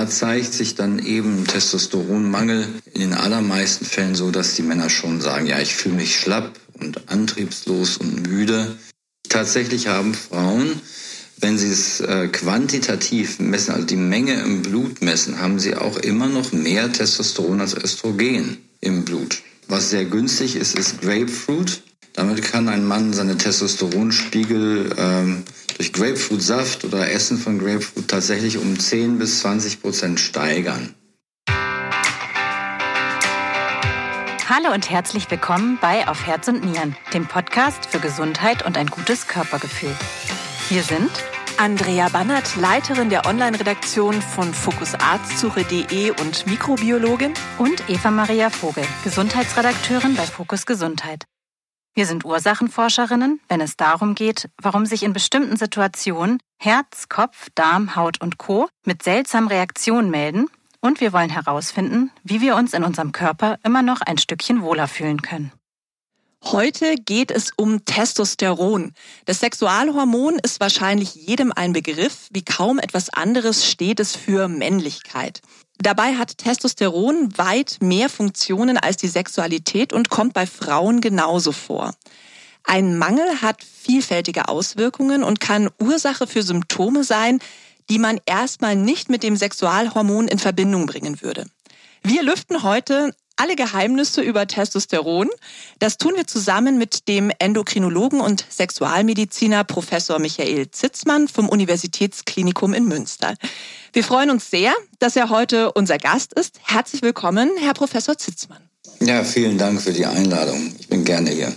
da zeigt sich dann eben Testosteronmangel in den allermeisten Fällen so, dass die Männer schon sagen, ja, ich fühle mich schlapp und antriebslos und müde. Tatsächlich haben Frauen, wenn sie es äh, quantitativ messen, also die Menge im Blut messen, haben sie auch immer noch mehr Testosteron als Östrogen im Blut. Was sehr günstig ist, ist Grapefruit. Damit kann ein Mann seine Testosteronspiegel ähm, durch Grapefruitsaft oder Essen von Grapefruit tatsächlich um 10 bis 20 Prozent steigern. Hallo und herzlich willkommen bei Auf Herz und Nieren, dem Podcast für Gesundheit und ein gutes Körpergefühl. Wir sind Andrea Bannert, Leiterin der Online-Redaktion von fokusarztsuche.de und Mikrobiologin und Eva Maria Vogel, Gesundheitsredakteurin bei Fokus Gesundheit. Wir sind Ursachenforscherinnen, wenn es darum geht, warum sich in bestimmten Situationen Herz, Kopf, Darm, Haut und Co. mit seltsamen Reaktionen melden und wir wollen herausfinden, wie wir uns in unserem Körper immer noch ein Stückchen wohler fühlen können. Heute geht es um Testosteron. Das Sexualhormon ist wahrscheinlich jedem ein Begriff. Wie kaum etwas anderes steht es für Männlichkeit. Dabei hat Testosteron weit mehr Funktionen als die Sexualität und kommt bei Frauen genauso vor. Ein Mangel hat vielfältige Auswirkungen und kann Ursache für Symptome sein, die man erstmal nicht mit dem Sexualhormon in Verbindung bringen würde. Wir lüften heute alle Geheimnisse über Testosteron. Das tun wir zusammen mit dem Endokrinologen und Sexualmediziner Professor Michael Zitzmann vom Universitätsklinikum in Münster. Wir freuen uns sehr, dass er heute unser Gast ist. Herzlich willkommen, Herr Professor Zitzmann. Ja, vielen Dank für die Einladung. Ich bin gerne hier.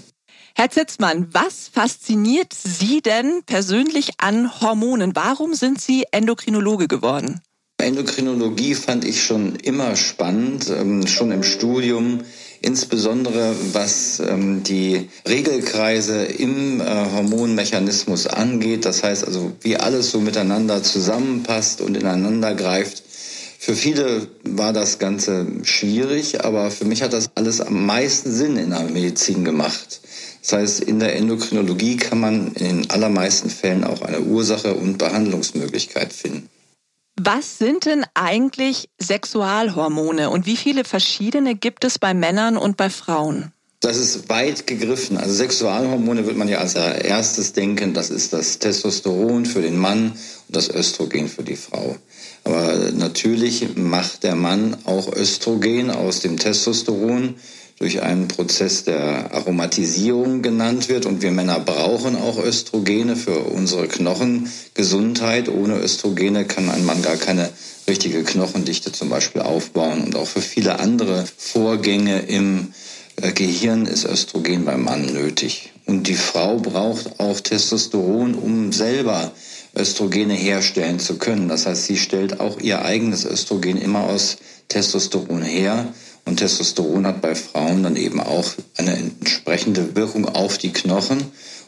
Herr Zitzmann, was fasziniert Sie denn persönlich an Hormonen? Warum sind Sie Endokrinologe geworden? Endokrinologie fand ich schon immer spannend, ähm, schon im Studium, insbesondere was ähm, die Regelkreise im äh, Hormonmechanismus angeht. Das heißt also, wie alles so miteinander zusammenpasst und ineinander greift. Für viele war das Ganze schwierig, aber für mich hat das alles am meisten Sinn in der Medizin gemacht. Das heißt, in der Endokrinologie kann man in den allermeisten Fällen auch eine Ursache und Behandlungsmöglichkeit finden. Was sind denn eigentlich Sexualhormone und wie viele verschiedene gibt es bei Männern und bei Frauen? Das ist weit gegriffen. Also Sexualhormone wird man ja als erstes denken, das ist das Testosteron für den Mann und das Östrogen für die Frau. Aber natürlich macht der Mann auch Östrogen aus dem Testosteron durch einen Prozess der Aromatisierung genannt wird. Und wir Männer brauchen auch Östrogene für unsere Knochengesundheit. Ohne Östrogene kann ein Mann gar keine richtige Knochendichte zum Beispiel aufbauen. Und auch für viele andere Vorgänge im äh, Gehirn ist Östrogen beim Mann nötig. Und die Frau braucht auch Testosteron, um selber Östrogene herstellen zu können. Das heißt, sie stellt auch ihr eigenes Östrogen immer aus Testosteron her. Und Testosteron hat bei Frauen dann eben auch eine entsprechende Wirkung auf die Knochen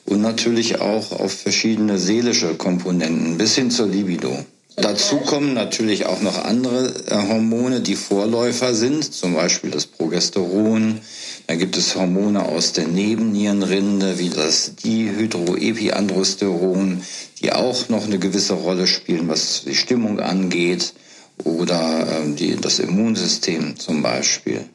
und natürlich auch auf verschiedene seelische Komponenten bis hin zur Libido. Dazu kommen natürlich auch noch andere äh, Hormone, die Vorläufer sind, zum Beispiel das Progesteron. Da gibt es Hormone aus der Nebennierenrinde, wie das Dihydroepiandrosteron, die auch noch eine gewisse Rolle spielen, was die Stimmung angeht oder ähm, die, das Immunsystem zum Beispiel.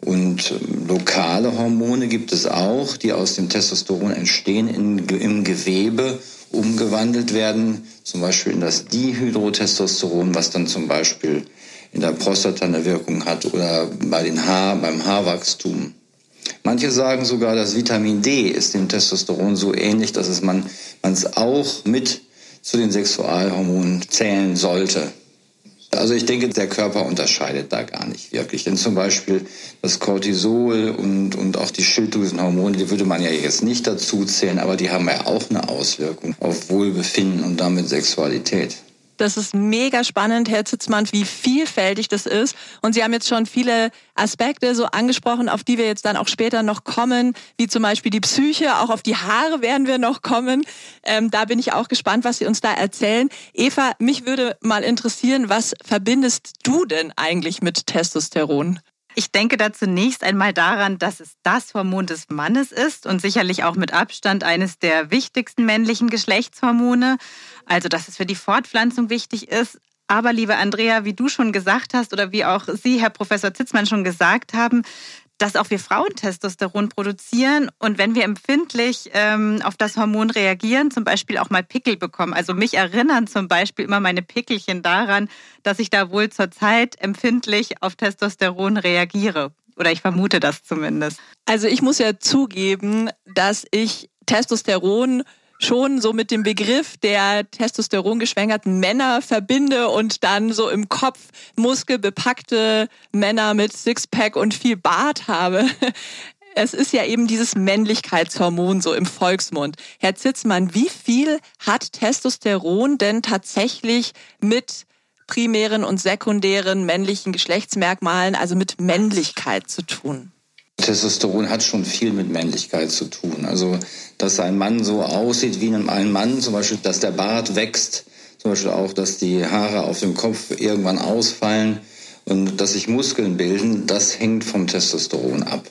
Und ähm, lokale Hormone gibt es auch, die aus dem Testosteron entstehen, in, im Gewebe umgewandelt werden, zum Beispiel in das Dihydrotestosteron, was dann zum Beispiel in der Prostata eine Wirkung hat oder bei den Haar, beim Haarwachstum. Manche sagen sogar, das Vitamin D ist dem Testosteron so ähnlich, dass es man es auch mit zu den Sexualhormonen zählen sollte. Also ich denke, der Körper unterscheidet da gar nicht wirklich. Denn zum Beispiel das Cortisol und, und auch die Schilddrüsenhormone, die würde man ja jetzt nicht dazu zählen, aber die haben ja auch eine Auswirkung auf Wohlbefinden und damit Sexualität. Das ist mega spannend, Herr Zitzmann, wie vielfältig das ist. Und Sie haben jetzt schon viele Aspekte so angesprochen, auf die wir jetzt dann auch später noch kommen, wie zum Beispiel die Psyche, auch auf die Haare werden wir noch kommen. Ähm, da bin ich auch gespannt, was Sie uns da erzählen. Eva, mich würde mal interessieren, was verbindest du denn eigentlich mit Testosteron? Ich denke da zunächst einmal daran, dass es das Hormon des Mannes ist und sicherlich auch mit Abstand eines der wichtigsten männlichen Geschlechtshormone. Also, dass es für die Fortpflanzung wichtig ist, Aber liebe Andrea, wie du schon gesagt hast oder wie auch Sie, Herr Professor Zitzmann, schon gesagt haben, dass auch wir Frauen Testosteron produzieren und wenn wir empfindlich ähm, auf das Hormon reagieren, zum Beispiel auch mal Pickel bekommen. Also mich erinnern zum Beispiel immer meine Pickelchen daran, dass ich da wohl zurzeit empfindlich auf Testosteron reagiere. Oder ich vermute das zumindest. Also ich muss ja zugeben, dass ich Testosteron schon so mit dem Begriff der testosterongeschwängerten Männer verbinde und dann so im Kopf muskelbepackte Männer mit Sixpack und viel Bart habe. Es ist ja eben dieses Männlichkeitshormon so im Volksmund. Herr Zitzmann, wie viel hat Testosteron denn tatsächlich mit primären und sekundären männlichen Geschlechtsmerkmalen, also mit Männlichkeit zu tun? Testosteron hat schon viel mit Männlichkeit zu tun. Also, dass ein Mann so aussieht wie ein Mann, zum Beispiel, dass der Bart wächst, zum Beispiel auch, dass die Haare auf dem Kopf irgendwann ausfallen und dass sich Muskeln bilden, das hängt vom Testosteron ab.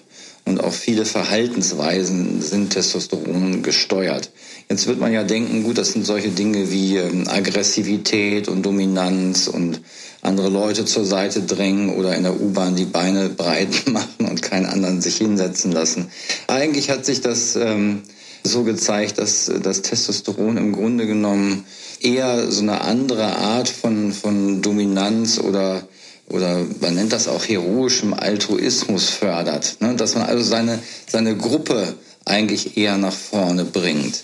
Und auch viele Verhaltensweisen sind Testosteron gesteuert. Jetzt wird man ja denken, gut, das sind solche Dinge wie ähm, Aggressivität und Dominanz und andere Leute zur Seite drängen oder in der U-Bahn die Beine breit machen und keinen anderen sich hinsetzen lassen. Eigentlich hat sich das ähm, so gezeigt, dass das Testosteron im Grunde genommen eher so eine andere Art von, von Dominanz oder oder man nennt das auch heroischem Altruismus fördert, ne? dass man also seine, seine Gruppe eigentlich eher nach vorne bringt.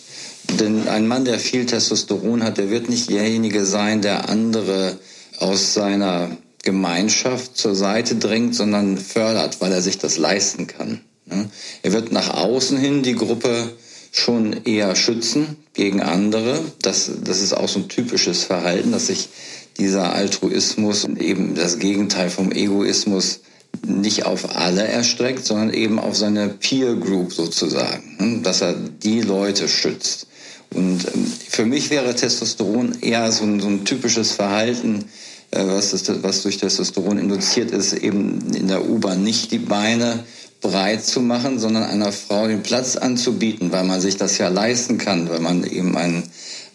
Denn ein Mann, der viel Testosteron hat, der wird nicht derjenige sein, der andere aus seiner Gemeinschaft zur Seite drängt, sondern fördert, weil er sich das leisten kann. Ne? Er wird nach außen hin die Gruppe schon eher schützen gegen andere. Das, das ist auch so ein typisches Verhalten, dass sich dieser Altruismus eben das Gegenteil vom Egoismus nicht auf alle erstreckt, sondern eben auf seine Peer Group sozusagen, ne? dass er die Leute schützt. Und ähm, für mich wäre Testosteron eher so ein, so ein typisches Verhalten, äh, was, das, was durch Testosteron induziert ist, eben in der U-Bahn nicht die Beine breit zu machen, sondern einer Frau den Platz anzubieten, weil man sich das ja leisten kann, weil man eben ein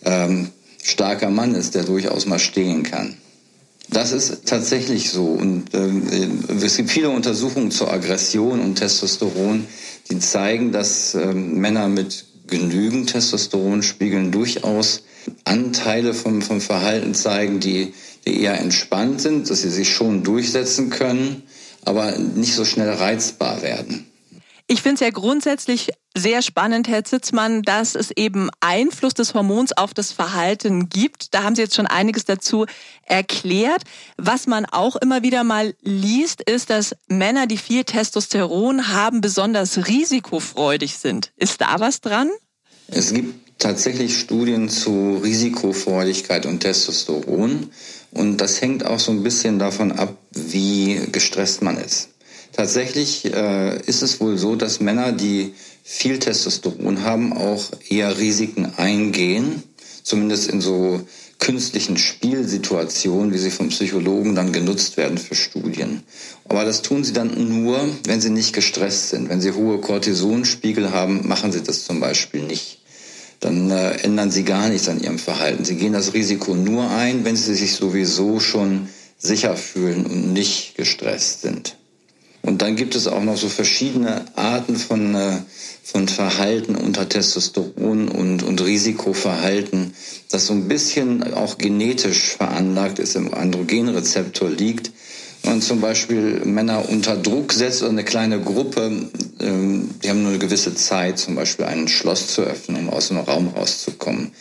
ähm, starker Mann ist, der durchaus mal stehen kann. Das ist tatsächlich so. Und äh, es gibt viele Untersuchungen zur Aggression und Testosteron, die zeigen, dass äh, Männer mit genügend Testosteronspiegeln durchaus Anteile vom, vom Verhalten zeigen, die, die eher entspannt sind, dass sie sich schon durchsetzen können, aber nicht so schnell reizbar werden. Ich finde es ja grundsätzlich sehr spannend, Herr Zitzmann, dass es eben Einfluss des Hormons auf das Verhalten gibt. Da haben Sie jetzt schon einiges dazu erklärt. Was man auch immer wieder mal liest, ist, dass Männer, die viel Testosteron haben, besonders risikofreudig sind. Ist da was dran? Es gibt tatsächlich Studien zu Risikofreudigkeit und Testosteron. Und das hängt auch so ein bisschen davon ab, wie gestresst man ist. Tatsächlich äh, ist es wohl so, dass Männer, die viel Testosteron haben, auch eher Risiken eingehen, zumindest in so künstlichen Spielsituationen, wie sie vom Psychologen dann genutzt werden für Studien. Aber das tun sie dann nur, wenn sie nicht gestresst sind. Wenn sie hohe Cortisonspiegel haben, machen sie das zum Beispiel nicht. Dann äh, ändern sie gar nichts an ihrem Verhalten. Sie gehen das Risiko nur ein, wenn sie sich sowieso schon sicher fühlen und nicht gestresst sind. Und dann gibt es auch noch so verschiedene Arten von, äh, von Verhalten unter Testosteron und, und Risikoverhalten, das so ein bisschen auch genetisch veranlagt ist, im Androgenrezeptor liegt. Man zum Beispiel Männer unter Druck setzt oder eine kleine Gruppe, ähm, die haben nur eine gewisse Zeit, zum Beispiel ein Schloss zu öffnen, um aus einem Raum rauszukommen.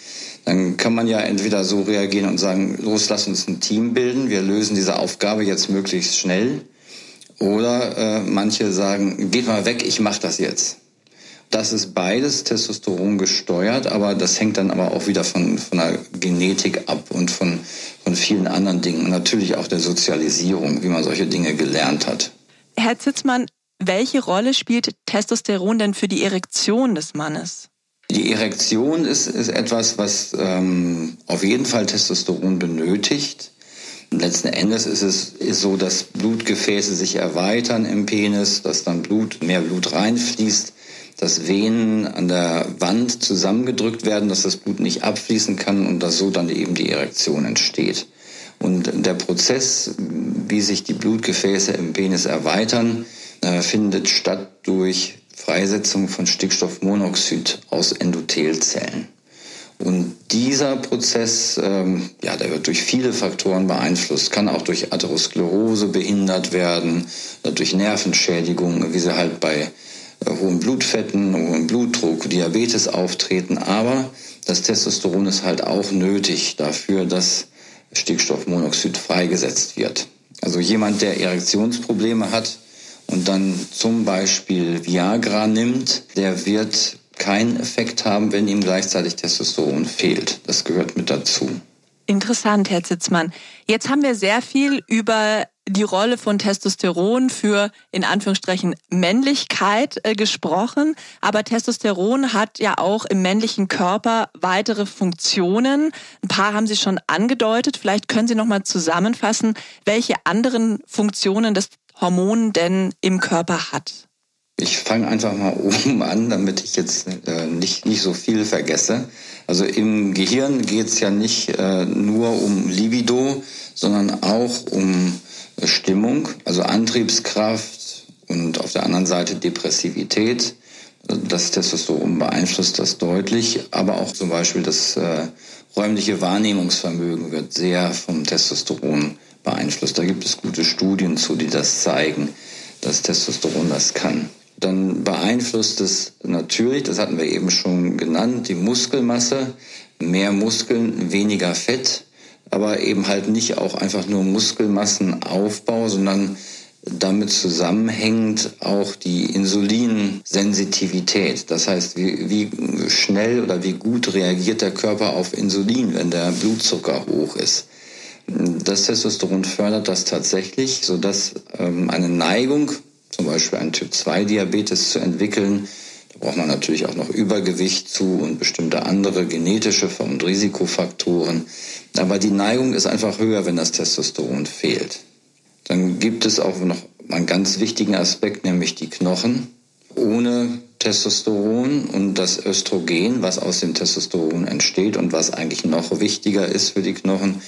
Dann kann man ja entweder so reagieren und sagen, los, lass uns ein Team bilden, wir lösen diese Aufgabe jetzt möglichst schnell. Oder äh, manche sagen, geht mal weg, ich mache das jetzt. Das ist beides Testosteron gesteuert, aber das hängt dann aber auch wieder von, von der Genetik ab und von, von vielen anderen Dingen. Und natürlich auch der Sozialisierung, wie man solche Dinge gelernt hat. Herr Zitzmann, welche Rolle spielt Testosteron denn für die Erektion des Mannes? Die Erektion ist, ist etwas, was ähm, auf jeden Fall Testosteron benötigt. Letzten Endes ist es ist so, dass Blutgefäße sich erweitern im Penis, dass dann Blut, mehr Blut reinfließt, dass Venen an der Wand zusammengedrückt werden, dass das Blut nicht abfließen kann und dass so dann eben die Erektion entsteht. Und der Prozess, wie sich die Blutgefäße im Penis erweitern, äh, findet statt durch Freisetzung von Stickstoffmonoxid aus Endothelzellen. Und dieser Prozess, ähm, ja, der wird durch viele Faktoren beeinflusst, kann auch durch Atherosklerose behindert werden, durch Nervenschädigungen, wie sie halt bei äh, hohen Blutfetten, hohem Blutdruck, Diabetes auftreten. Aber das Testosteron ist halt auch nötig dafür, dass Stickstoffmonoxid freigesetzt wird. Also jemand, der Erektionsprobleme hat und dann zum Beispiel Viagra nimmt, der wird keinen Effekt haben, wenn ihm gleichzeitig Testosteron fehlt. Das gehört mit dazu. Interessant, Herr Zitzmann. Jetzt haben wir sehr viel über die Rolle von Testosteron für in Anführungsstrichen Männlichkeit äh, gesprochen, aber Testosteron hat ja auch im männlichen Körper weitere Funktionen. Ein paar haben Sie schon angedeutet. Vielleicht können Sie noch mal zusammenfassen, welche anderen Funktionen das Hormon denn im Körper hat. Ich fange einfach mal oben an, damit ich jetzt äh, nicht, nicht so viel vergesse. Also im Gehirn geht es ja nicht äh, nur um Libido, sondern auch um Stimmung, also Antriebskraft und auf der anderen Seite Depressivität. Das Testosteron beeinflusst das deutlich, aber auch zum Beispiel das äh, räumliche Wahrnehmungsvermögen wird sehr vom Testosteron beeinflusst. Da gibt es gute Studien zu, die das zeigen, dass Testosteron das kann. Dann beeinflusst es natürlich, das hatten wir eben schon genannt, die Muskelmasse, mehr Muskeln, weniger Fett aber eben halt nicht auch einfach nur Muskelmassenaufbau, sondern damit zusammenhängt auch die Insulinsensitivität. Das heißt, wie, wie, schnell oder wie gut reagiert der Körper auf Insulin, wenn der Blutzucker hoch ist. Das Testosteron fördert das tatsächlich, sodass ähm, eine Neigung, zum Beispiel einen Typ-2-Diabetes zu entwickeln, da braucht man natürlich auch noch Übergewicht zu und bestimmte andere genetische und Risikofaktoren. Aber die Neigung ist einfach höher, wenn das Testosteron fehlt. Dann gibt es auch noch einen ganz wichtigen Aspekt, nämlich die Knochen. Ohne Testosteron und das Östrogen, was aus dem Testosteron entsteht und was eigentlich noch wichtiger ist für die Knochen,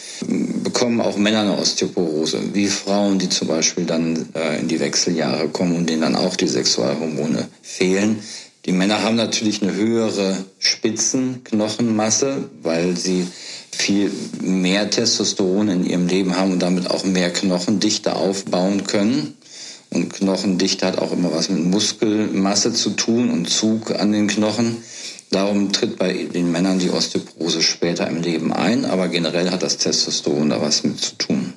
bekommen auch Männer eine Osteoporose, wie Frauen, die zum Beispiel dann äh, in die Wechseljahre kommen und denen dann auch die Sexualhormone fehlen. Die Männer haben natürlich eine höhere Spitzenknochenmasse, weil sie viel mehr Testosteron in ihrem Leben haben und damit auch mehr Knochendichte aufbauen können. Und Knochendichte hat auch immer was mit Muskelmasse zu tun und Zug an den Knochen. Darum tritt bei den Männern die Osteoporose später im Leben ein, aber generell hat das Testosteron da was mit zu tun.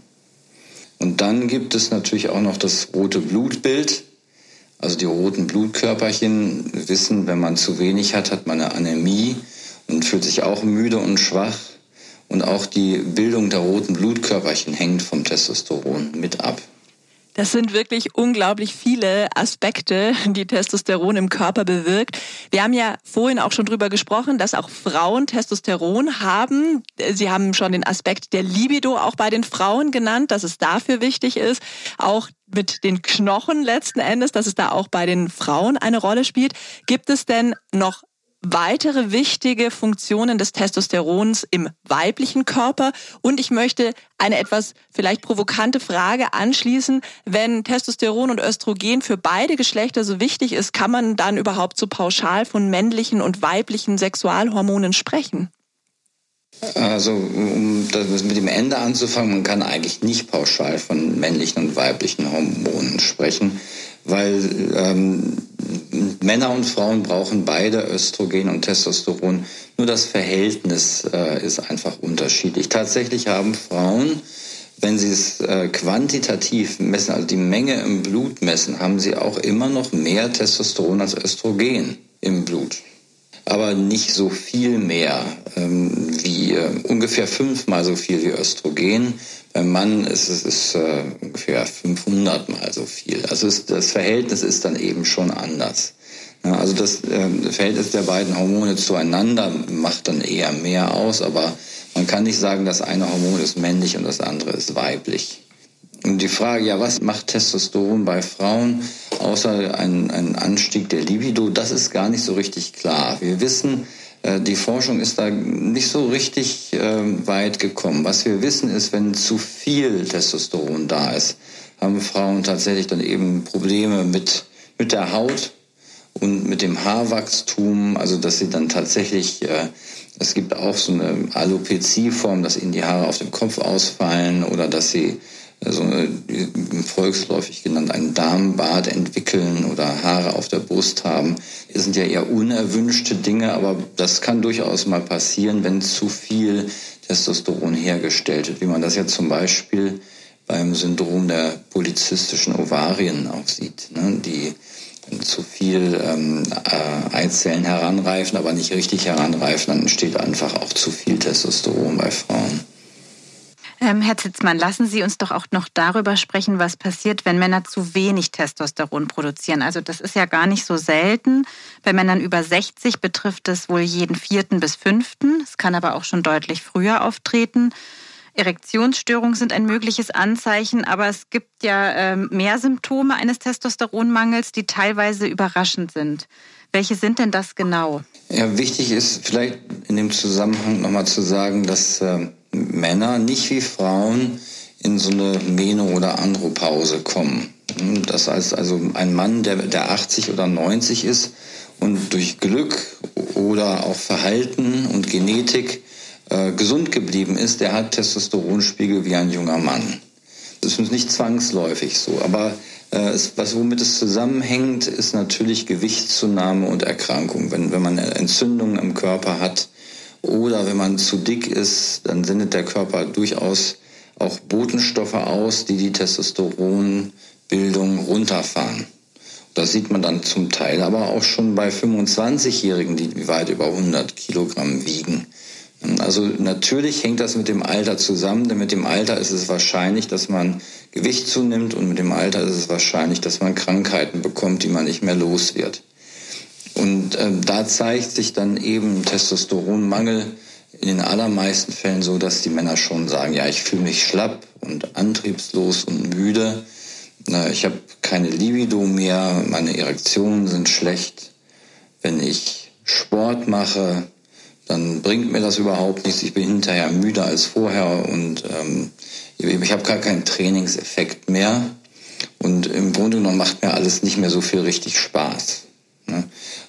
Und dann gibt es natürlich auch noch das rote Blutbild. Also die roten Blutkörperchen wissen, wenn man zu wenig hat, hat man eine Anämie und fühlt sich auch müde und schwach. Und auch die Bildung der roten Blutkörperchen hängt vom Testosteron mit ab. Das sind wirklich unglaublich viele Aspekte, die Testosteron im Körper bewirkt. Wir haben ja vorhin auch schon drüber gesprochen, dass auch Frauen Testosteron haben. Sie haben schon den Aspekt der Libido auch bei den Frauen genannt, dass es dafür wichtig ist. Auch mit den Knochen letzten Endes, dass es da auch bei den Frauen eine Rolle spielt. Gibt es denn noch weitere wichtige Funktionen des Testosterons im weiblichen Körper. Und ich möchte eine etwas vielleicht provokante Frage anschließen. Wenn Testosteron und Östrogen für beide Geschlechter so wichtig ist, kann man dann überhaupt so pauschal von männlichen und weiblichen Sexualhormonen sprechen? Also um das mit dem Ende anzufangen, man kann eigentlich nicht pauschal von männlichen und weiblichen Hormonen sprechen, weil ähm, Männer und Frauen brauchen beide Östrogen und Testosteron. Nur das Verhältnis äh, ist einfach unterschiedlich. Tatsächlich haben Frauen, wenn sie es äh, quantitativ messen, also die Menge im Blut messen, haben sie auch immer noch mehr Testosteron als Östrogen im Blut aber nicht so viel mehr ähm, wie äh, ungefähr fünfmal so viel wie Östrogen. Beim Mann ist es ist, äh, ungefähr 500 mal so viel. Also ist, das Verhältnis ist dann eben schon anders. Ja, also das äh, Verhältnis der beiden Hormone zueinander macht dann eher mehr aus, aber man kann nicht sagen, das eine Hormon ist männlich und das andere ist weiblich. Und die Frage, ja, was macht Testosteron bei Frauen außer ein, ein Anstieg der Libido, das ist gar nicht so richtig klar. Wir wissen, die Forschung ist da nicht so richtig äh, weit gekommen. Was wir wissen ist, wenn zu viel Testosteron da ist, haben Frauen tatsächlich dann eben Probleme mit, mit der Haut und mit dem Haarwachstum, also dass sie dann tatsächlich, äh, es gibt auch so eine Alopezie-Form, dass ihnen die Haare auf dem Kopf ausfallen oder dass sie so eine, volksläufig genannt einen Darmbart entwickeln oder Haare auf der Brust haben. Das sind ja eher unerwünschte Dinge, aber das kann durchaus mal passieren, wenn zu viel Testosteron hergestellt wird, wie man das jetzt zum Beispiel beim Syndrom der polyzystischen Ovarien auch sieht, ne? die zu viel ähm, äh, Eizellen heranreifen, aber nicht richtig heranreifen, dann entsteht einfach auch zu viel Testosteron bei Frauen. Ähm, Herr Zitzmann, lassen Sie uns doch auch noch darüber sprechen, was passiert, wenn Männer zu wenig Testosteron produzieren. Also das ist ja gar nicht so selten. Bei Männern über 60 betrifft es wohl jeden vierten bis fünften. Es kann aber auch schon deutlich früher auftreten. Erektionsstörungen sind ein mögliches Anzeichen, aber es gibt ja äh, mehr Symptome eines Testosteronmangels, die teilweise überraschend sind. Welche sind denn das genau? Ja, wichtig ist vielleicht in dem Zusammenhang nochmal zu sagen, dass äh, Männer nicht wie Frauen in so eine Meno- oder Andropause kommen. Das heißt also, ein Mann, der, der 80 oder 90 ist und durch Glück oder auch Verhalten und Genetik äh, gesund geblieben ist, der hat Testosteronspiegel wie ein junger Mann. Das ist nicht zwangsläufig so, aber äh, es, was womit es zusammenhängt, ist natürlich Gewichtszunahme und Erkrankung. Wenn, wenn man Entzündungen im Körper hat, oder wenn man zu dick ist, dann sendet der Körper durchaus auch Botenstoffe aus, die die Testosteronbildung runterfahren. Das sieht man dann zum Teil aber auch schon bei 25-Jährigen, die weit über 100 Kilogramm wiegen. Also natürlich hängt das mit dem Alter zusammen, denn mit dem Alter ist es wahrscheinlich, dass man Gewicht zunimmt und mit dem Alter ist es wahrscheinlich, dass man Krankheiten bekommt, die man nicht mehr los wird. Und äh, da zeigt sich dann eben Testosteronmangel in den allermeisten Fällen so, dass die Männer schon sagen, ja, ich fühle mich schlapp und antriebslos und müde. Ich habe keine Libido mehr, meine Erektionen sind schlecht. Wenn ich Sport mache, dann bringt mir das überhaupt nichts. Ich bin hinterher müder als vorher und ähm, ich habe gar keinen Trainingseffekt mehr. Und im Grunde genommen macht mir alles nicht mehr so viel richtig Spaß. Ne?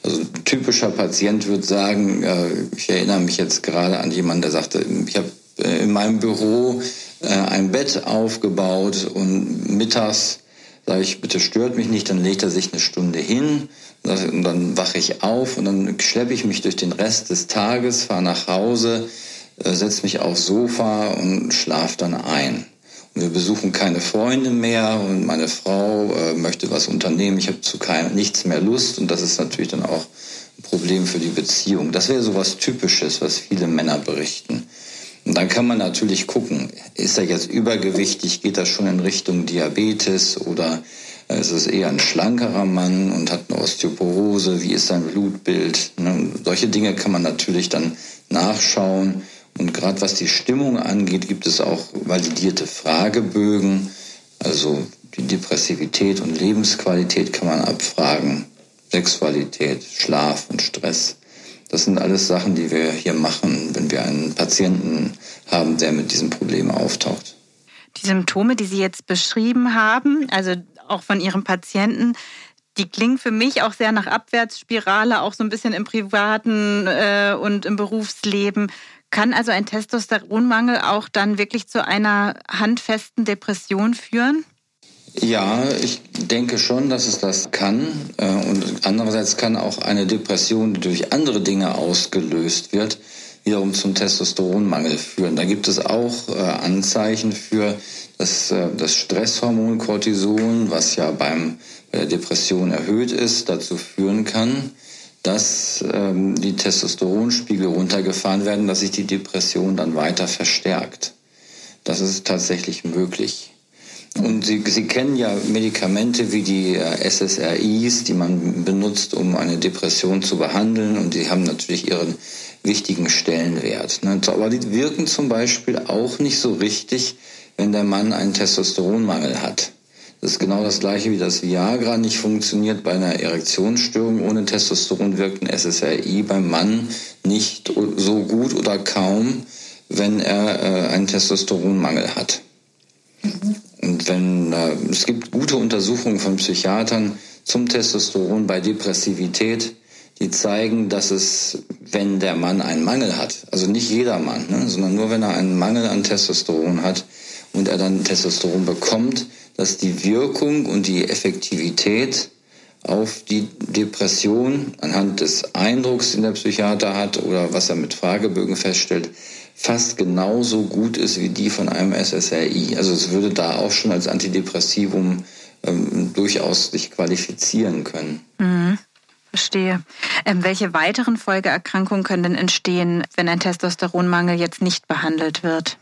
Also ein typischer Patient würde sagen, äh, ich erinnere mich jetzt gerade an jemanden, der sagte, ich habe äh, in meinem Büro äh, ein Bett aufgebaut und mittags sage ich, bitte stört mich nicht, dann legt er sich eine Stunde hin und dann wache ich auf und dann schleppe ich mich durch den Rest des Tages, fahre nach Hause, setze mich aufs Sofa und schlafe dann ein. Wir besuchen keine Freunde mehr und meine Frau äh, möchte was unternehmen. Ich habe zu keinem, nichts mehr Lust und das ist natürlich dann auch ein Problem für die Beziehung. Das wäre so was Typisches, was viele Männer berichten. Und dann kann man natürlich gucken, ist er jetzt übergewichtig, geht das schon in Richtung Diabetes oder ist es eher ein schlankerer Mann und hat eine Osteoporose, wie ist sein Blutbild? Ne? Solche Dinge kann man natürlich dann nachschauen und gerade was die Stimmung angeht, gibt es auch validierte Fragebögen. Also die Depressivität und Lebensqualität kann man abfragen. Sexualität, Schlaf und Stress. Das sind alles Sachen, die wir hier machen, wenn wir einen Patienten haben, der mit diesem Problem auftaucht. Die Symptome, die Sie jetzt beschrieben haben, also auch von Ihrem Patienten, die klingen für mich auch sehr nach Abwärtsspirale, auch so ein bisschen im privaten äh, und im Berufsleben. Kann also ein Testosteronmangel auch dann wirklich zu einer handfesten Depression führen? Ja, ich denke schon, dass es das kann. Äh, und andererseits kann auch eine Depression, die durch andere Dinge ausgelöst wird, wiederum zum Testosteronmangel führen. Da gibt es auch äh, Anzeichen für dass äh, das Stresshormon Cortison, was ja beim, bei der Depression erhöht ist, dazu führen kann, dass ähm, die Testosteronspiegel runtergefahren werden, dass sich die Depression dann weiter verstärkt. Das ist tatsächlich möglich. Und Sie, Sie kennen ja Medikamente wie die äh, SSRIs, die man benutzt, um eine Depression zu behandeln. Und die haben natürlich ihren wichtigen Stellenwert. Ne? Aber die wirken zum Beispiel auch nicht so richtig, wenn der Mann einen Testosteronmangel hat. Das ist genau das gleiche wie das Viagra nicht funktioniert. Bei einer Erektionsstörung ohne Testosteron wirkt ein SSRI beim Mann nicht so gut oder kaum, wenn er äh, einen Testosteronmangel hat. Mhm. Und wenn äh, es gibt gute Untersuchungen von Psychiatern zum Testosteron bei Depressivität, die zeigen, dass es, wenn der Mann einen Mangel hat, also nicht jeder Mann, ne, sondern nur wenn er einen Mangel an Testosteron hat und er dann Testosteron bekommt, dass die Wirkung und die Effektivität auf die Depression anhand des Eindrucks, den der Psychiater hat oder was er mit Fragebögen feststellt, fast genauso gut ist wie die von einem SSRI. Also es würde da auch schon als Antidepressivum ähm, durchaus sich qualifizieren können. Mhm. Verstehe. Ähm, welche weiteren Folgeerkrankungen können denn entstehen, wenn ein Testosteronmangel jetzt nicht behandelt wird?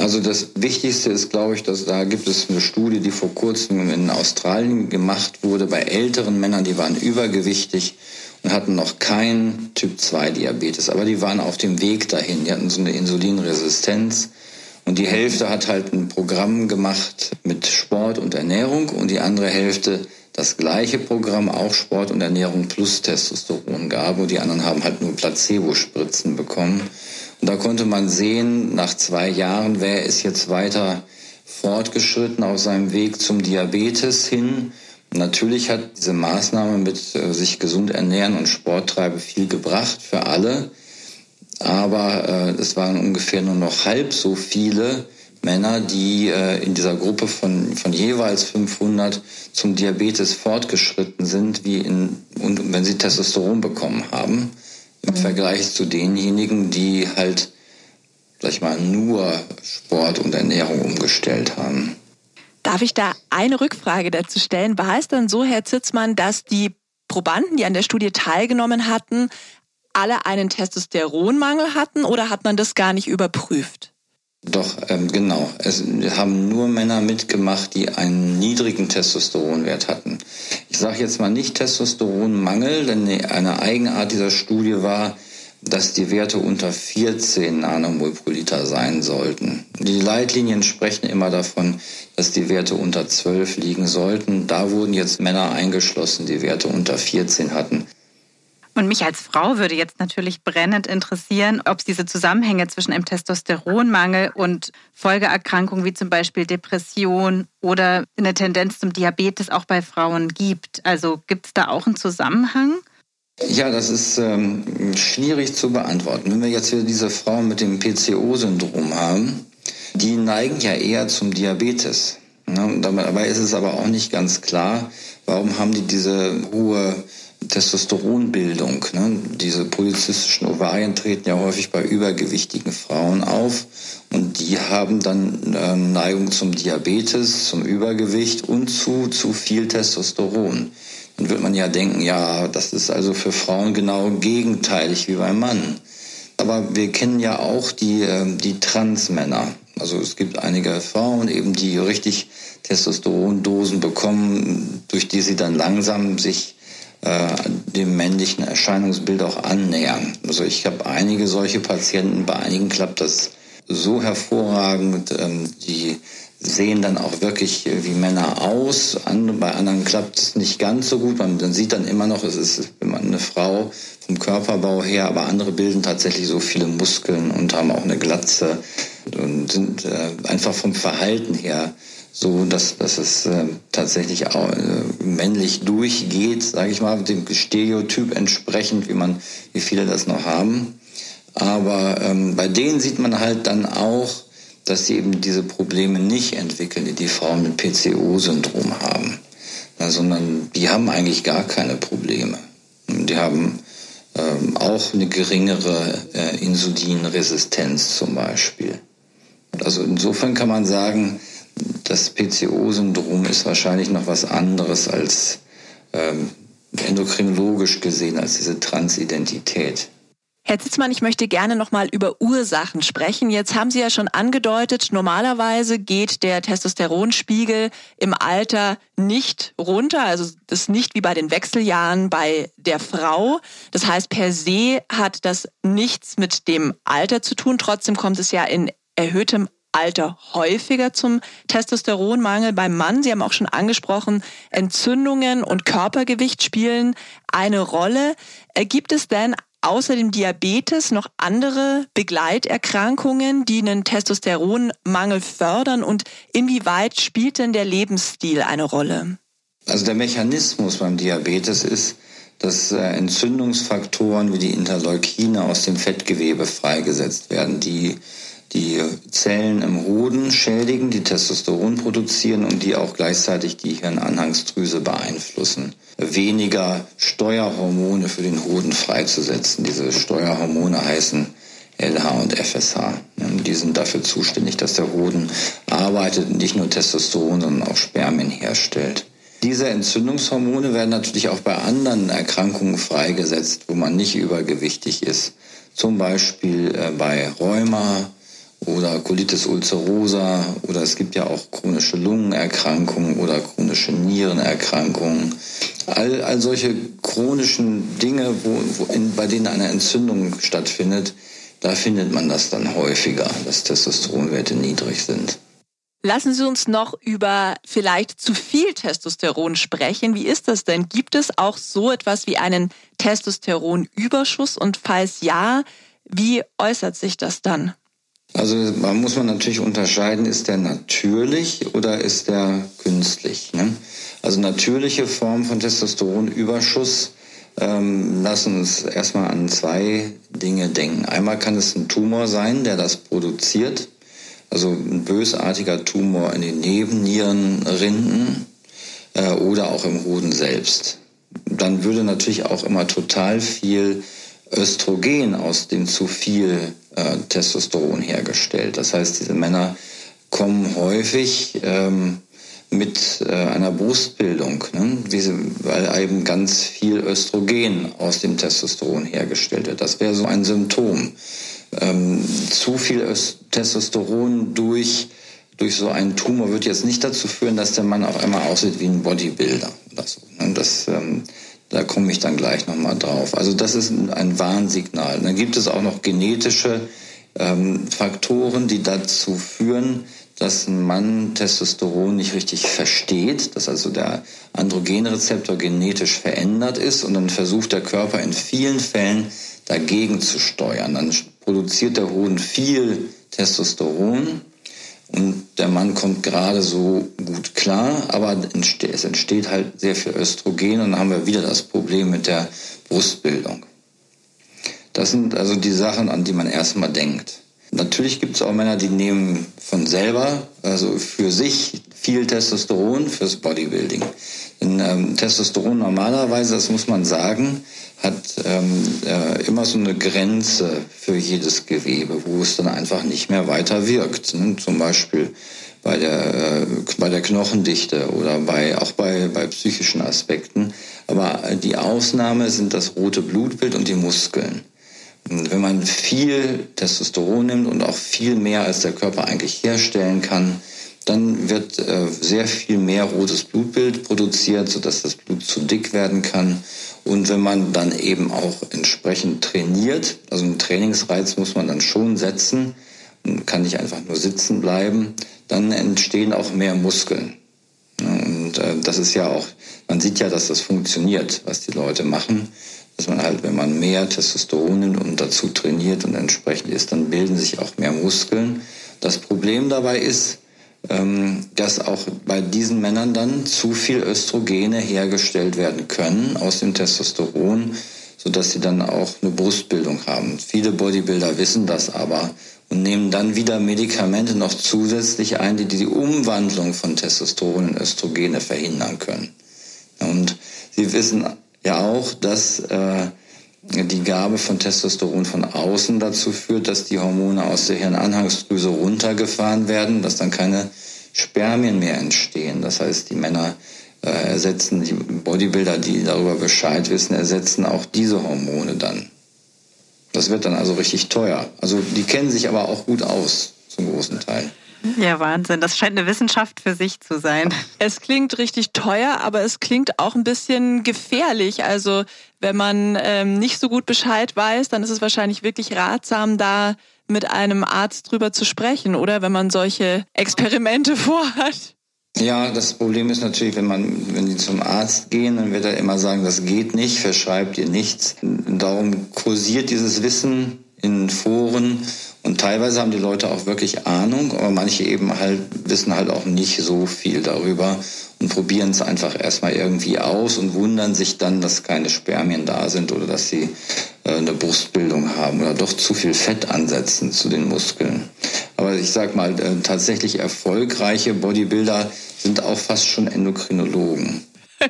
Also das Wichtigste ist, glaube ich, dass da gibt es eine Studie, die vor kurzem in Australien gemacht wurde bei älteren Männern, die waren übergewichtig und hatten noch kein Typ-2-Diabetes, aber die waren auf dem Weg dahin. Die hatten so eine Insulinresistenz und die Hälfte hat halt ein Programm gemacht mit Sport und Ernährung und die andere Hälfte das gleiche Programm, auch Sport und Ernährung plus Testosteron gab und die anderen haben halt nur Placebo-Spritzen bekommen. Und da konnte man sehen, nach zwei Jahren, wer ist jetzt weiter fortgeschritten auf seinem Weg zum Diabetes hin. Natürlich hat diese Maßnahme mit äh, sich gesund ernähren und Sport treiben viel gebracht für alle. Aber äh, es waren ungefähr nur noch halb so viele Männer, die äh, in dieser Gruppe von, von jeweils 500 zum Diabetes fortgeschritten sind, wie in, und wenn sie Testosteron bekommen haben im Vergleich zu denjenigen, die halt, sag ich mal, nur Sport und Ernährung umgestellt haben. Darf ich da eine Rückfrage dazu stellen? War es dann so, Herr Zitzmann, dass die Probanden, die an der Studie teilgenommen hatten, alle einen Testosteronmangel hatten oder hat man das gar nicht überprüft? Doch, ähm, genau. Es haben nur Männer mitgemacht, die einen niedrigen Testosteronwert hatten. Ich sage jetzt mal nicht Testosteronmangel, denn eine Eigenart dieser Studie war, dass die Werte unter 14 Nanomol pro Liter sein sollten. Die Leitlinien sprechen immer davon, dass die Werte unter 12 liegen sollten. Da wurden jetzt Männer eingeschlossen, die Werte unter 14 hatten. Und mich als Frau würde jetzt natürlich brennend interessieren, ob es diese Zusammenhänge zwischen einem Testosteronmangel und Folgeerkrankungen wie zum Beispiel Depression oder eine Tendenz zum Diabetes auch bei Frauen gibt. Also gibt es da auch einen Zusammenhang? Ja, das ist ähm, schwierig zu beantworten. Wenn wir jetzt hier diese Frauen mit dem PCO-Syndrom haben, die neigen ja eher zum Diabetes. Ne? Dabei ist es aber auch nicht ganz klar, warum haben die diese hohe Testosteronbildung. Ne? Diese polyzystischen Ovarien treten ja häufig bei übergewichtigen Frauen auf und die haben dann äh, Neigung zum Diabetes, zum Übergewicht und zu zu viel Testosteron. Dann wird man ja denken, ja, das ist also für Frauen genau gegenteilig wie beim Mann. Aber wir kennen ja auch die, äh, die Transmänner. Also es gibt einige Frauen eben, die richtig Testosterondosen bekommen, durch die sie dann langsam sich äh, dem männlichen Erscheinungsbild auch annähern. Also ich habe einige solche Patienten, bei einigen klappt das so hervorragend, ähm, die sehen dann auch wirklich wie Männer aus. bei anderen klappt es nicht ganz so gut. Man, man sieht dann immer noch, es ist eine Frau vom Körperbau her, aber andere bilden tatsächlich so viele Muskeln und haben auch eine Glatze und sind äh, einfach vom Verhalten her so, dass, dass es äh, tatsächlich auch, äh, männlich durchgeht, sage ich mal, dem Stereotyp entsprechend, wie man, wie viele das noch haben. Aber ähm, bei denen sieht man halt dann auch, dass sie eben diese Probleme nicht entwickeln, die die Frauen mit PCO-Syndrom haben, ja, sondern die haben eigentlich gar keine Probleme. Die haben ähm, auch eine geringere äh, Insulinresistenz zum Beispiel. Also insofern kann man sagen, das PCO-Syndrom ist wahrscheinlich noch was anderes als ähm, endokrinologisch gesehen, als diese Transidentität. Herr Zitzmann, ich möchte gerne nochmal über Ursachen sprechen. Jetzt haben Sie ja schon angedeutet, normalerweise geht der Testosteronspiegel im Alter nicht runter, also das ist nicht wie bei den Wechseljahren bei der Frau. Das heißt, per se hat das nichts mit dem Alter zu tun. Trotzdem kommt es ja in erhöhtem Alter häufiger zum Testosteronmangel beim Mann. Sie haben auch schon angesprochen, Entzündungen und Körpergewicht spielen eine Rolle. Äh, gibt es denn außer dem Diabetes noch andere Begleiterkrankungen, die einen Testosteronmangel fördern und inwieweit spielt denn der Lebensstil eine Rolle? Also der Mechanismus beim Diabetes ist, dass äh, Entzündungsfaktoren wie die Interleukine aus dem Fettgewebe freigesetzt werden, die die Zellen im Hoden schädigen, die Testosteron produzieren und die auch gleichzeitig die Hirnanhangsdrüse beeinflussen. Weniger Steuerhormone für den Hoden freizusetzen. Diese Steuerhormone heißen LH und FSH. Die sind dafür zuständig, dass der Hoden arbeitet und nicht nur Testosteron, sondern auch Spermien herstellt. Diese Entzündungshormone werden natürlich auch bei anderen Erkrankungen freigesetzt, wo man nicht übergewichtig ist. Zum Beispiel äh, bei Rheuma, oder Colitis ulcerosa oder es gibt ja auch chronische Lungenerkrankungen oder chronische Nierenerkrankungen. All, all solche chronischen Dinge, wo, wo in, bei denen eine Entzündung stattfindet, da findet man das dann häufiger, dass Testosteronwerte niedrig sind. Lassen Sie uns noch über vielleicht zu viel Testosteron sprechen. Wie ist das denn? Gibt es auch so etwas wie einen Testosteronüberschuss? Und falls ja, wie äußert sich das dann? Also man muss man natürlich unterscheiden, ist der natürlich oder ist der künstlich. Ne? Also natürliche Form von Testosteronüberschuss ähm, lassen uns erstmal an zwei Dinge denken. Einmal kann es ein Tumor sein, der das produziert, also ein bösartiger Tumor in den Nebennierenrinden äh, oder auch im Hoden selbst. Dann würde natürlich auch immer total viel Östrogen aus dem zu viel äh, Testosteron hergestellt. Das heißt, diese Männer kommen häufig ähm, mit äh, einer Brustbildung, ne? Diese, weil eben ganz viel Östrogen aus dem Testosteron hergestellt wird. Das wäre so ein Symptom. Ähm, zu viel Öst Testosteron durch durch so einen Tumor wird jetzt nicht dazu führen, dass der Mann auf einmal aussieht wie ein Bodybuilder oder so. Ne? Das, ähm, da komme ich dann gleich nochmal drauf. Also das ist ein Warnsignal. Dann gibt es auch noch genetische ähm, Faktoren, die dazu führen, dass ein Mann Testosteron nicht richtig versteht, dass also der Androgenrezeptor genetisch verändert ist und dann versucht der Körper in vielen Fällen dagegen zu steuern. Dann produziert der Hoden viel Testosteron und der Mann kommt gerade so gut klar, aber es entsteht halt sehr viel Östrogen und dann haben wir wieder das Problem mit der Brustbildung. Das sind also die Sachen, an die man erstmal denkt. Natürlich gibt es auch Männer, die nehmen von selber, also für sich viel Testosteron fürs Bodybuilding. Denn ähm, Testosteron normalerweise, das muss man sagen, hat ähm, äh, immer so eine Grenze für jedes Gewebe, wo es dann einfach nicht mehr weiter wirkt. Ne? Zum Beispiel bei der, äh, bei der Knochendichte oder bei, auch bei, bei psychischen Aspekten. Aber die Ausnahme sind das rote Blutbild und die Muskeln. Wenn man viel Testosteron nimmt und auch viel mehr als der Körper eigentlich herstellen kann, dann wird äh, sehr viel mehr rotes Blutbild produziert, sodass das Blut zu dick werden kann. Und wenn man dann eben auch entsprechend trainiert, also einen Trainingsreiz muss man dann schon setzen, kann nicht einfach nur sitzen bleiben, dann entstehen auch mehr Muskeln. Und äh, das ist ja auch, man sieht ja, dass das funktioniert, was die Leute machen. Dass man halt, wenn man mehr Testosteron nimmt und dazu trainiert und entsprechend ist, dann bilden sich auch mehr Muskeln. Das Problem dabei ist, ähm, dass auch bei diesen Männern dann zu viel Östrogene hergestellt werden können aus dem Testosteron, sodass sie dann auch eine Brustbildung haben. Viele Bodybuilder wissen das aber und nehmen dann wieder Medikamente noch zusätzlich ein, die die Umwandlung von Testosteron in Östrogene verhindern können. Und sie wissen ja auch, dass äh, die Gabe von Testosteron von außen dazu führt, dass die Hormone aus der Hirnanhangsdrüse runtergefahren werden, dass dann keine Spermien mehr entstehen. Das heißt, die Männer äh, ersetzen, die Bodybuilder, die darüber Bescheid wissen, ersetzen auch diese Hormone dann. Das wird dann also richtig teuer. Also die kennen sich aber auch gut aus, zum großen Teil. Ja, Wahnsinn. Das scheint eine Wissenschaft für sich zu sein. Es klingt richtig teuer, aber es klingt auch ein bisschen gefährlich. Also wenn man ähm, nicht so gut Bescheid weiß, dann ist es wahrscheinlich wirklich ratsam, da mit einem Arzt drüber zu sprechen, oder wenn man solche Experimente vorhat. Ja, das Problem ist natürlich, wenn man, wenn die zum Arzt gehen, dann wird er immer sagen, das geht nicht, verschreibt ihr nichts. Darum kursiert dieses Wissen in Foren und teilweise haben die Leute auch wirklich Ahnung, aber manche eben halt wissen halt auch nicht so viel darüber und probieren es einfach erstmal irgendwie aus und wundern sich dann, dass keine Spermien da sind oder dass sie äh, eine Brustbildung haben oder doch zu viel Fett ansetzen zu den Muskeln. Aber ich sag mal, äh, tatsächlich erfolgreiche Bodybuilder sind auch fast schon Endokrinologen.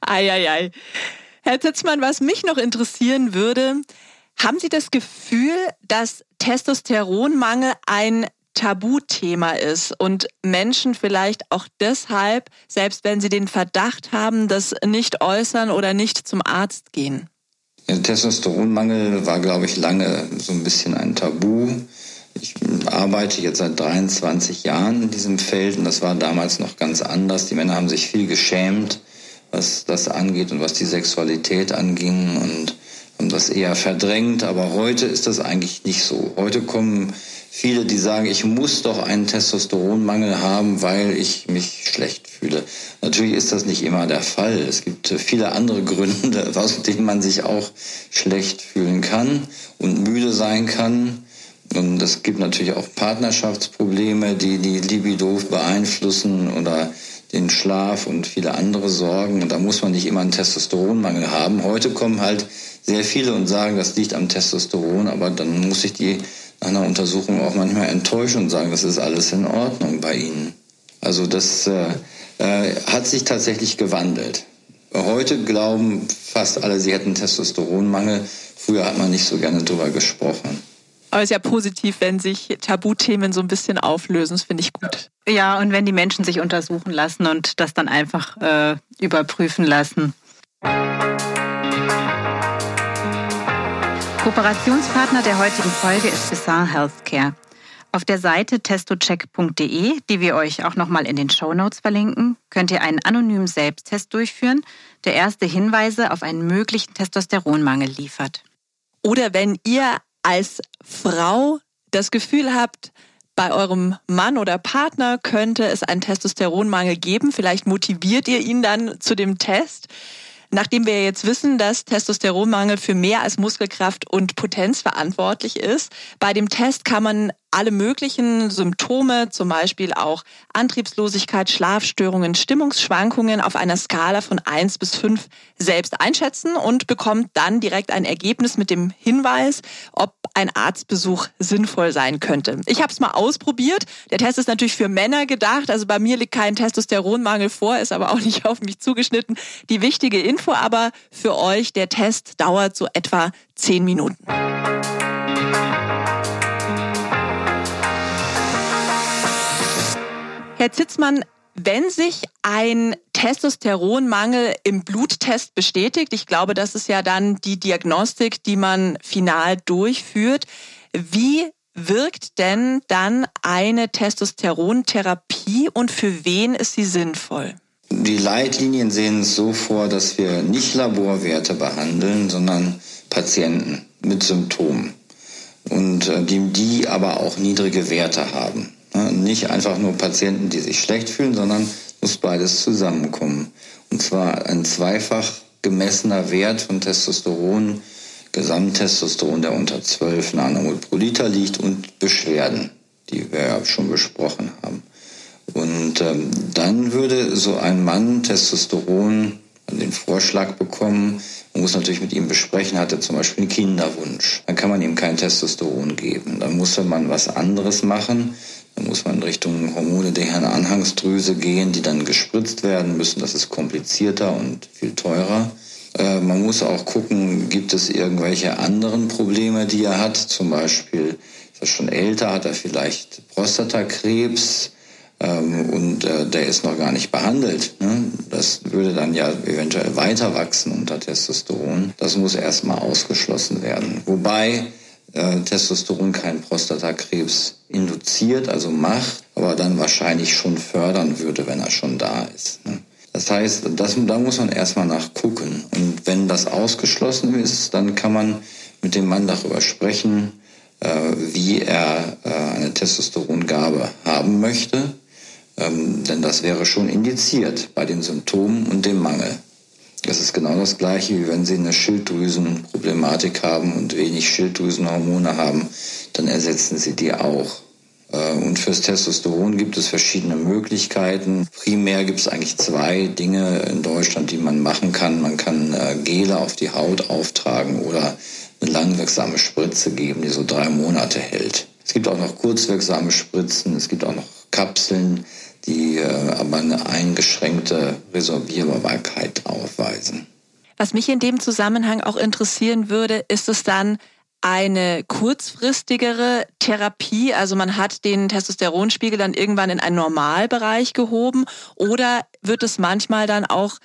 Eieiei. Herr Zitzmann, was mich noch interessieren würde, haben Sie das Gefühl, dass Testosteronmangel ein Tabuthema ist und Menschen vielleicht auch deshalb, selbst wenn sie den Verdacht haben, das nicht äußern oder nicht zum Arzt gehen? Ja, Testosteronmangel war, glaube ich, lange so ein bisschen ein Tabu. Ich arbeite jetzt seit 23 Jahren in diesem Feld und das war damals noch ganz anders. Die Männer haben sich viel geschämt, was das angeht und was die Sexualität anging und haben das eher verdrängt. Aber heute ist das eigentlich nicht so. Heute kommen viele, die sagen, ich muss doch einen Testosteronmangel haben, weil ich mich schlecht fühle. Natürlich ist das nicht immer der Fall. Es gibt viele andere Gründe, aus denen man sich auch schlecht fühlen kann und müde sein kann. Und es gibt natürlich auch Partnerschaftsprobleme, die die Libido beeinflussen oder den Schlaf und viele andere Sorgen. Und da muss man nicht immer einen Testosteronmangel haben. Heute kommen halt sehr viele und sagen, das liegt am Testosteron, aber dann muss ich die nach einer Untersuchung auch manchmal enttäuschen und sagen, das ist alles in Ordnung bei ihnen. Also das äh, äh, hat sich tatsächlich gewandelt. Heute glauben fast alle, sie hätten Testosteronmangel. Früher hat man nicht so gerne drüber gesprochen. Aber es ist ja positiv, wenn sich Tabuthemen so ein bisschen auflösen. Das finde ich gut. Ja, und wenn die Menschen sich untersuchen lassen und das dann einfach äh, überprüfen lassen. Kooperationspartner der heutigen Folge ist Besar Healthcare. Auf der Seite testocheck.de, die wir euch auch nochmal in den Show Notes verlinken, könnt ihr einen anonymen Selbsttest durchführen, der erste Hinweise auf einen möglichen Testosteronmangel liefert. Oder wenn ihr als Frau das Gefühl habt, bei eurem Mann oder Partner könnte es einen Testosteronmangel geben. Vielleicht motiviert ihr ihn dann zu dem Test. Nachdem wir jetzt wissen, dass Testosteronmangel für mehr als Muskelkraft und Potenz verantwortlich ist, bei dem Test kann man alle möglichen Symptome, zum Beispiel auch Antriebslosigkeit, Schlafstörungen, Stimmungsschwankungen auf einer Skala von eins bis fünf selbst einschätzen und bekommt dann direkt ein Ergebnis mit dem Hinweis, ob ein Arztbesuch sinnvoll sein könnte. Ich habe es mal ausprobiert. Der Test ist natürlich für Männer gedacht. Also bei mir liegt kein Testosteronmangel vor, ist aber auch nicht auf mich zugeschnitten. Die wichtige Info aber für euch, der Test dauert so etwa zehn Minuten. Herr Zitzmann, wenn sich ein Testosteronmangel im Bluttest bestätigt, ich glaube, das ist ja dann die Diagnostik, die man final durchführt, wie wirkt denn dann eine Testosterontherapie und für wen ist sie sinnvoll? Die Leitlinien sehen es so vor, dass wir nicht Laborwerte behandeln, sondern Patienten mit Symptomen und äh, die, die aber auch niedrige Werte haben. Nicht einfach nur Patienten, die sich schlecht fühlen, sondern muss beides zusammenkommen. Und zwar ein zweifach gemessener Wert von Testosteron, Gesamttestosteron, der unter 12 Nanomol pro Liter liegt und Beschwerden, die wir ja schon besprochen haben. Und ähm, dann würde so ein Mann Testosteron den Vorschlag bekommen, man muss natürlich mit ihm besprechen, hat er zum Beispiel einen Kinderwunsch. Dann kann man ihm kein Testosteron geben. Dann muss man was anderes machen. Dann muss man in Richtung Hormone der Hirnanhangsdrüse gehen, die dann gespritzt werden müssen. Das ist komplizierter und viel teurer. Äh, man muss auch gucken, gibt es irgendwelche anderen Probleme, die er hat. Zum Beispiel ist er schon älter, hat er vielleicht Prostatakrebs ähm, und äh, der ist noch gar nicht behandelt. Ne? Das würde dann ja eventuell weiter wachsen unter Testosteron. Das muss erstmal ausgeschlossen werden. Wobei äh, Testosteron keinen Prostatakrebs induziert, also macht, aber dann wahrscheinlich schon fördern würde, wenn er schon da ist. Ne? Das heißt, das, da muss man erstmal nachgucken. Und wenn das ausgeschlossen ist, dann kann man mit dem Mann darüber sprechen, wie er eine Testosterongabe haben möchte. Ähm, denn das wäre schon indiziert bei den Symptomen und dem Mangel. Das ist genau das Gleiche, wie wenn Sie eine Schilddrüsenproblematik haben und wenig Schilddrüsenhormone haben, dann ersetzen Sie die auch. Äh, und fürs Testosteron gibt es verschiedene Möglichkeiten. Primär gibt es eigentlich zwei Dinge in Deutschland, die man machen kann. Man kann äh, Gele auf die Haut auftragen oder eine langwirksame Spritze geben, die so drei Monate hält. Es gibt auch noch kurzwirksame Spritzen, es gibt auch noch Kapseln die äh, aber eine eingeschränkte Resorbierbarkeit aufweisen. Was mich in dem Zusammenhang auch interessieren würde, ist es dann eine kurzfristigere Therapie, also man hat den Testosteronspiegel dann irgendwann in einen Normalbereich gehoben oder wird es manchmal dann auch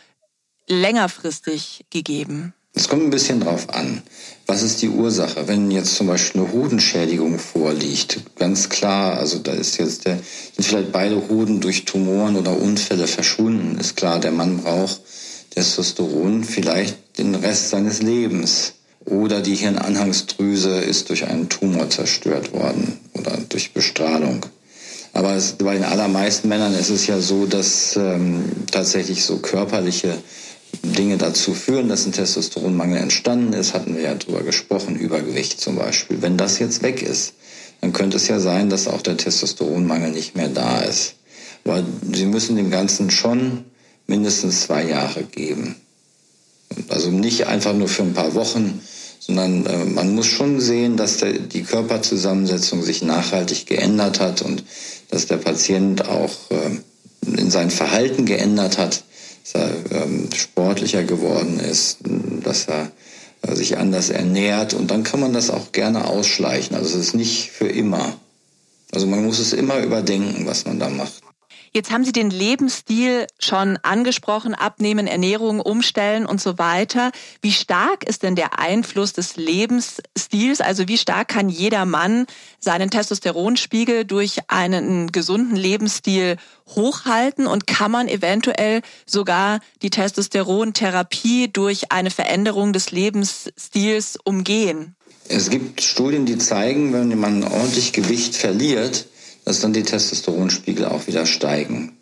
längerfristig gegeben? Es kommt ein bisschen drauf an. Was ist die Ursache? Wenn jetzt zum Beispiel eine Hodenschädigung vorliegt, ganz klar, also da ist jetzt der, sind vielleicht beide Hoden durch Tumoren oder Unfälle verschwunden, ist klar, der Mann braucht Testosteron vielleicht den Rest seines Lebens. Oder die Hirnanhangsdrüse ist durch einen Tumor zerstört worden oder durch Bestrahlung. Aber es, bei den allermeisten Männern ist es ja so, dass ähm, tatsächlich so körperliche Dinge dazu führen, dass ein Testosteronmangel entstanden ist, hatten wir ja drüber gesprochen, Übergewicht zum Beispiel. Wenn das jetzt weg ist, dann könnte es ja sein, dass auch der Testosteronmangel nicht mehr da ist. Aber Sie müssen dem Ganzen schon mindestens zwei Jahre geben. Also nicht einfach nur für ein paar Wochen, sondern äh, man muss schon sehen, dass die Körperzusammensetzung sich nachhaltig geändert hat und dass der Patient auch äh, in sein Verhalten geändert hat dass er ähm, sportlicher geworden ist, dass er äh, sich anders ernährt. Und dann kann man das auch gerne ausschleichen. Also es ist nicht für immer. Also man muss es immer überdenken, was man da macht. Jetzt haben Sie den Lebensstil schon angesprochen, abnehmen, Ernährung, umstellen und so weiter. Wie stark ist denn der Einfluss des Lebensstils? Also wie stark kann jeder Mann seinen Testosteronspiegel durch einen gesunden Lebensstil hochhalten und kann man eventuell sogar die Testosterontherapie durch eine Veränderung des Lebensstils umgehen? Es gibt Studien, die zeigen, wenn man ordentlich Gewicht verliert, dass dann die Testosteronspiegel auch wieder steigen.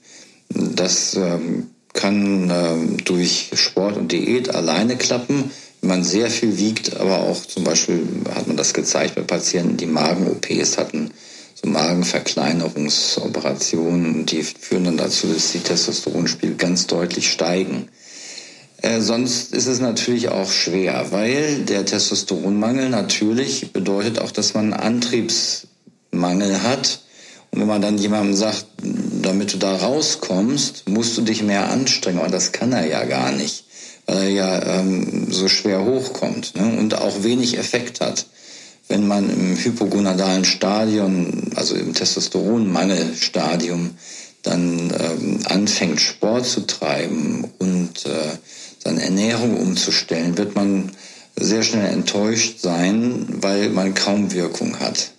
Das ähm, kann ähm, durch Sport und Diät alleine klappen, wenn man sehr viel wiegt, aber auch zum Beispiel hat man das gezeigt bei Patienten, die Magen-OPs hatten, so Magenverkleinerungsoperationen, die führen dann dazu, dass die Testosteronspiegel ganz deutlich steigen. Äh, sonst ist es natürlich auch schwer, weil der Testosteronmangel natürlich bedeutet auch, dass man Antriebsmangel hat und wenn man dann jemandem sagt, damit du da rauskommst, musst du dich mehr anstrengen. Und das kann er ja gar nicht, weil er ja ähm, so schwer hochkommt ne? und auch wenig Effekt hat. Wenn man im hypogonadalen Stadion, also im Testosteronmangelstadium, dann ähm, anfängt, Sport zu treiben und äh, seine Ernährung umzustellen, wird man sehr schnell enttäuscht sein, weil man kaum Wirkung hat.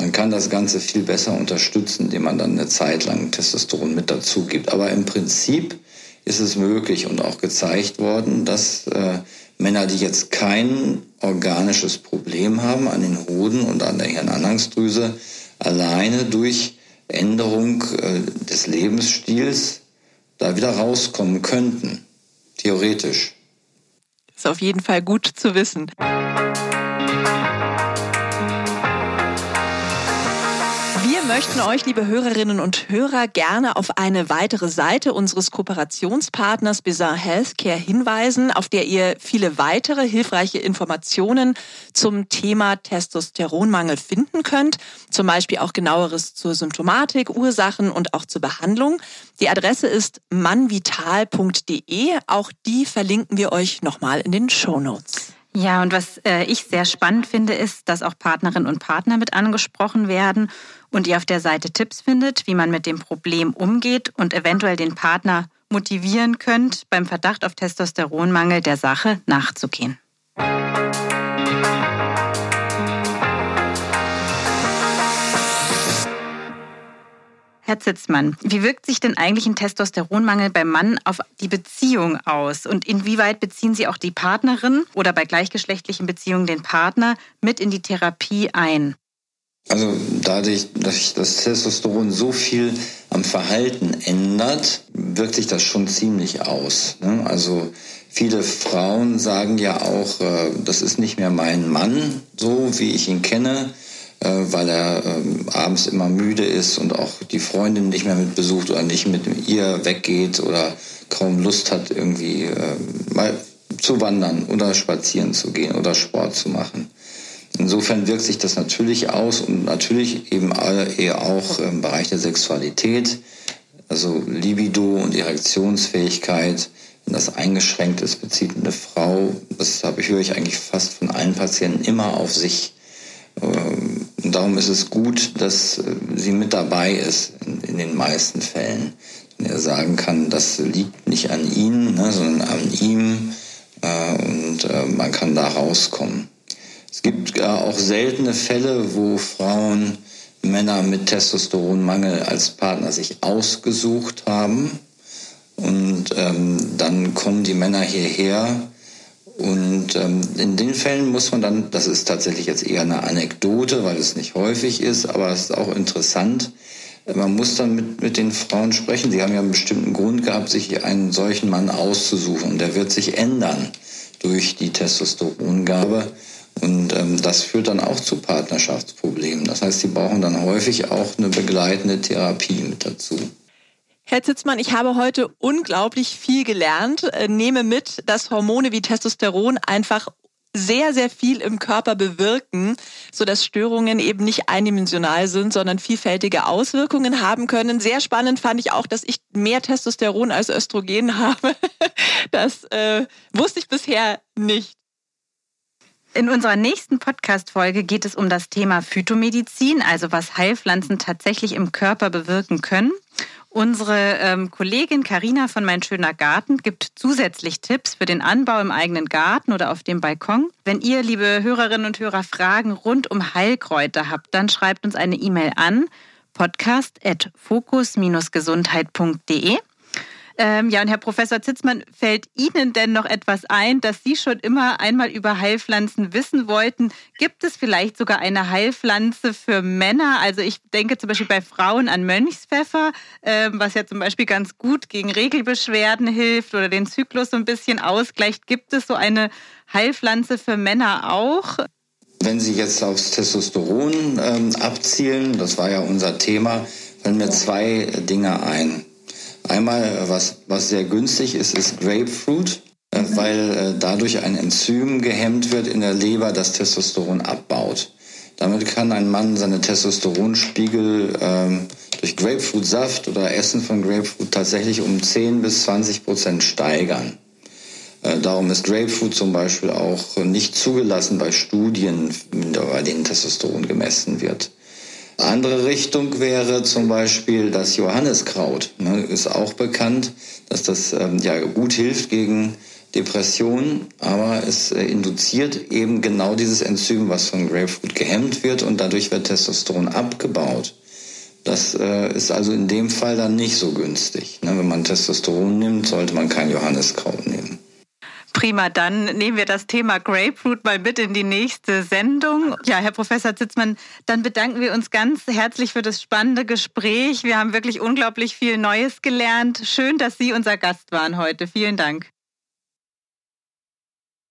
Man kann das Ganze viel besser unterstützen, indem man dann eine Zeit lang Testosteron mit dazu gibt. Aber im Prinzip ist es möglich und auch gezeigt worden, dass äh, Männer, die jetzt kein organisches Problem haben an den Hoden und an der Hirnanhangsdrüse, alleine durch Änderung äh, des Lebensstils da wieder rauskommen könnten. Theoretisch. Ist auf jeden Fall gut zu wissen. Möchten euch, liebe Hörerinnen und Hörer, gerne auf eine weitere Seite unseres Kooperationspartners Bizarre Healthcare hinweisen, auf der ihr viele weitere hilfreiche Informationen zum Thema Testosteronmangel finden könnt. Zum Beispiel auch genaueres zur Symptomatik, Ursachen und auch zur Behandlung. Die Adresse ist mannvital.de. Auch die verlinken wir euch nochmal in den Show Notes. Ja, und was äh, ich sehr spannend finde, ist, dass auch Partnerinnen und Partner mit angesprochen werden und ihr auf der Seite Tipps findet, wie man mit dem Problem umgeht und eventuell den Partner motivieren könnt, beim Verdacht auf Testosteronmangel der Sache nachzugehen. Herr Zitzmann, wie wirkt sich denn eigentlich ein Testosteronmangel beim Mann auf die Beziehung aus? Und inwieweit beziehen Sie auch die Partnerin oder bei gleichgeschlechtlichen Beziehungen den Partner mit in die Therapie ein? Also dadurch, dass sich das Testosteron so viel am Verhalten ändert, wirkt sich das schon ziemlich aus. Ne? Also viele Frauen sagen ja auch, äh, das ist nicht mehr mein Mann, so wie ich ihn kenne äh, weil er ähm, abends immer müde ist und auch die Freundin nicht mehr mit besucht oder nicht mit ihr weggeht oder kaum Lust hat, irgendwie äh, mal zu wandern oder spazieren zu gehen oder Sport zu machen. Insofern wirkt sich das natürlich aus und natürlich eben eher auch im Bereich der Sexualität, also Libido und Erektionsfähigkeit. Wenn das eingeschränkt ist, bezieht eine Frau, das habe ich, höre ich eigentlich fast von allen Patienten immer auf sich. Ähm, und darum ist es gut, dass äh, sie mit dabei ist in, den meisten Fällen. Wenn er sagen kann, das liegt nicht an Ihnen, ne, sondern an ihm äh, und äh, man kann da rauskommen. Es gibt auch seltene Fälle, wo Frauen Männer mit Testosteronmangel als Partner sich ausgesucht haben. Und ähm, dann kommen die Männer hierher und ähm, in den Fällen muss man dann, das ist tatsächlich jetzt eher eine Anekdote, weil es nicht häufig ist, aber es ist auch interessant, man muss dann mit, mit den Frauen sprechen. Sie haben ja einen bestimmten Grund gehabt, sich einen solchen Mann auszusuchen. Und der wird sich ändern durch die Testosterongabe. Und ähm, das führt dann auch zu Partnerschaftsproblemen. Das heißt, sie brauchen dann häufig auch eine begleitende Therapie mit dazu. Herr Zitzmann, ich habe heute unglaublich viel gelernt. Äh, nehme mit, dass Hormone wie Testosteron einfach sehr, sehr viel im Körper bewirken, so dass Störungen eben nicht eindimensional sind, sondern vielfältige Auswirkungen haben können. Sehr spannend fand ich auch, dass ich mehr Testosteron als Östrogen habe. Das äh, wusste ich bisher nicht. In unserer nächsten Podcast-Folge geht es um das Thema Phytomedizin, also was Heilpflanzen tatsächlich im Körper bewirken können. Unsere ähm, Kollegin Karina von Mein schöner Garten gibt zusätzlich Tipps für den Anbau im eigenen Garten oder auf dem Balkon. Wenn ihr, liebe Hörerinnen und Hörer, Fragen rund um Heilkräuter habt, dann schreibt uns eine E-Mail an podcast.fokus-gesundheit.de. Ähm, ja, und Herr Professor Zitzmann, fällt Ihnen denn noch etwas ein, das Sie schon immer einmal über Heilpflanzen wissen wollten? Gibt es vielleicht sogar eine Heilpflanze für Männer? Also ich denke zum Beispiel bei Frauen an Mönchspfeffer, ähm, was ja zum Beispiel ganz gut gegen Regelbeschwerden hilft oder den Zyklus so ein bisschen ausgleicht. Gibt es so eine Heilpflanze für Männer auch? Wenn Sie jetzt aufs Testosteron ähm, abzielen, das war ja unser Thema, fallen mir zwei Dinge ein. Einmal, was, was sehr günstig ist, ist Grapefruit, äh, mhm. weil äh, dadurch ein Enzym gehemmt wird in der Leber, das Testosteron abbaut. Damit kann ein Mann seine Testosteronspiegel ähm, durch Grapefruitsaft oder Essen von Grapefruit tatsächlich um 10 bis 20 Prozent steigern. Äh, darum ist Grapefruit zum Beispiel auch nicht zugelassen bei Studien, bei denen Testosteron gemessen wird. Andere Richtung wäre zum Beispiel das Johanniskraut. Ne, ist auch bekannt, dass das ähm, ja gut hilft gegen Depressionen, aber es äh, induziert eben genau dieses Enzym, was von Grapefruit gehemmt wird und dadurch wird Testosteron abgebaut. Das äh, ist also in dem Fall dann nicht so günstig. Ne? Wenn man Testosteron nimmt, sollte man kein Johanniskraut nehmen. Prima, dann nehmen wir das Thema Grapefruit mal mit in die nächste Sendung. Ja, Herr Professor Zitzmann, dann bedanken wir uns ganz herzlich für das spannende Gespräch. Wir haben wirklich unglaublich viel Neues gelernt. Schön, dass Sie unser Gast waren heute. Vielen Dank.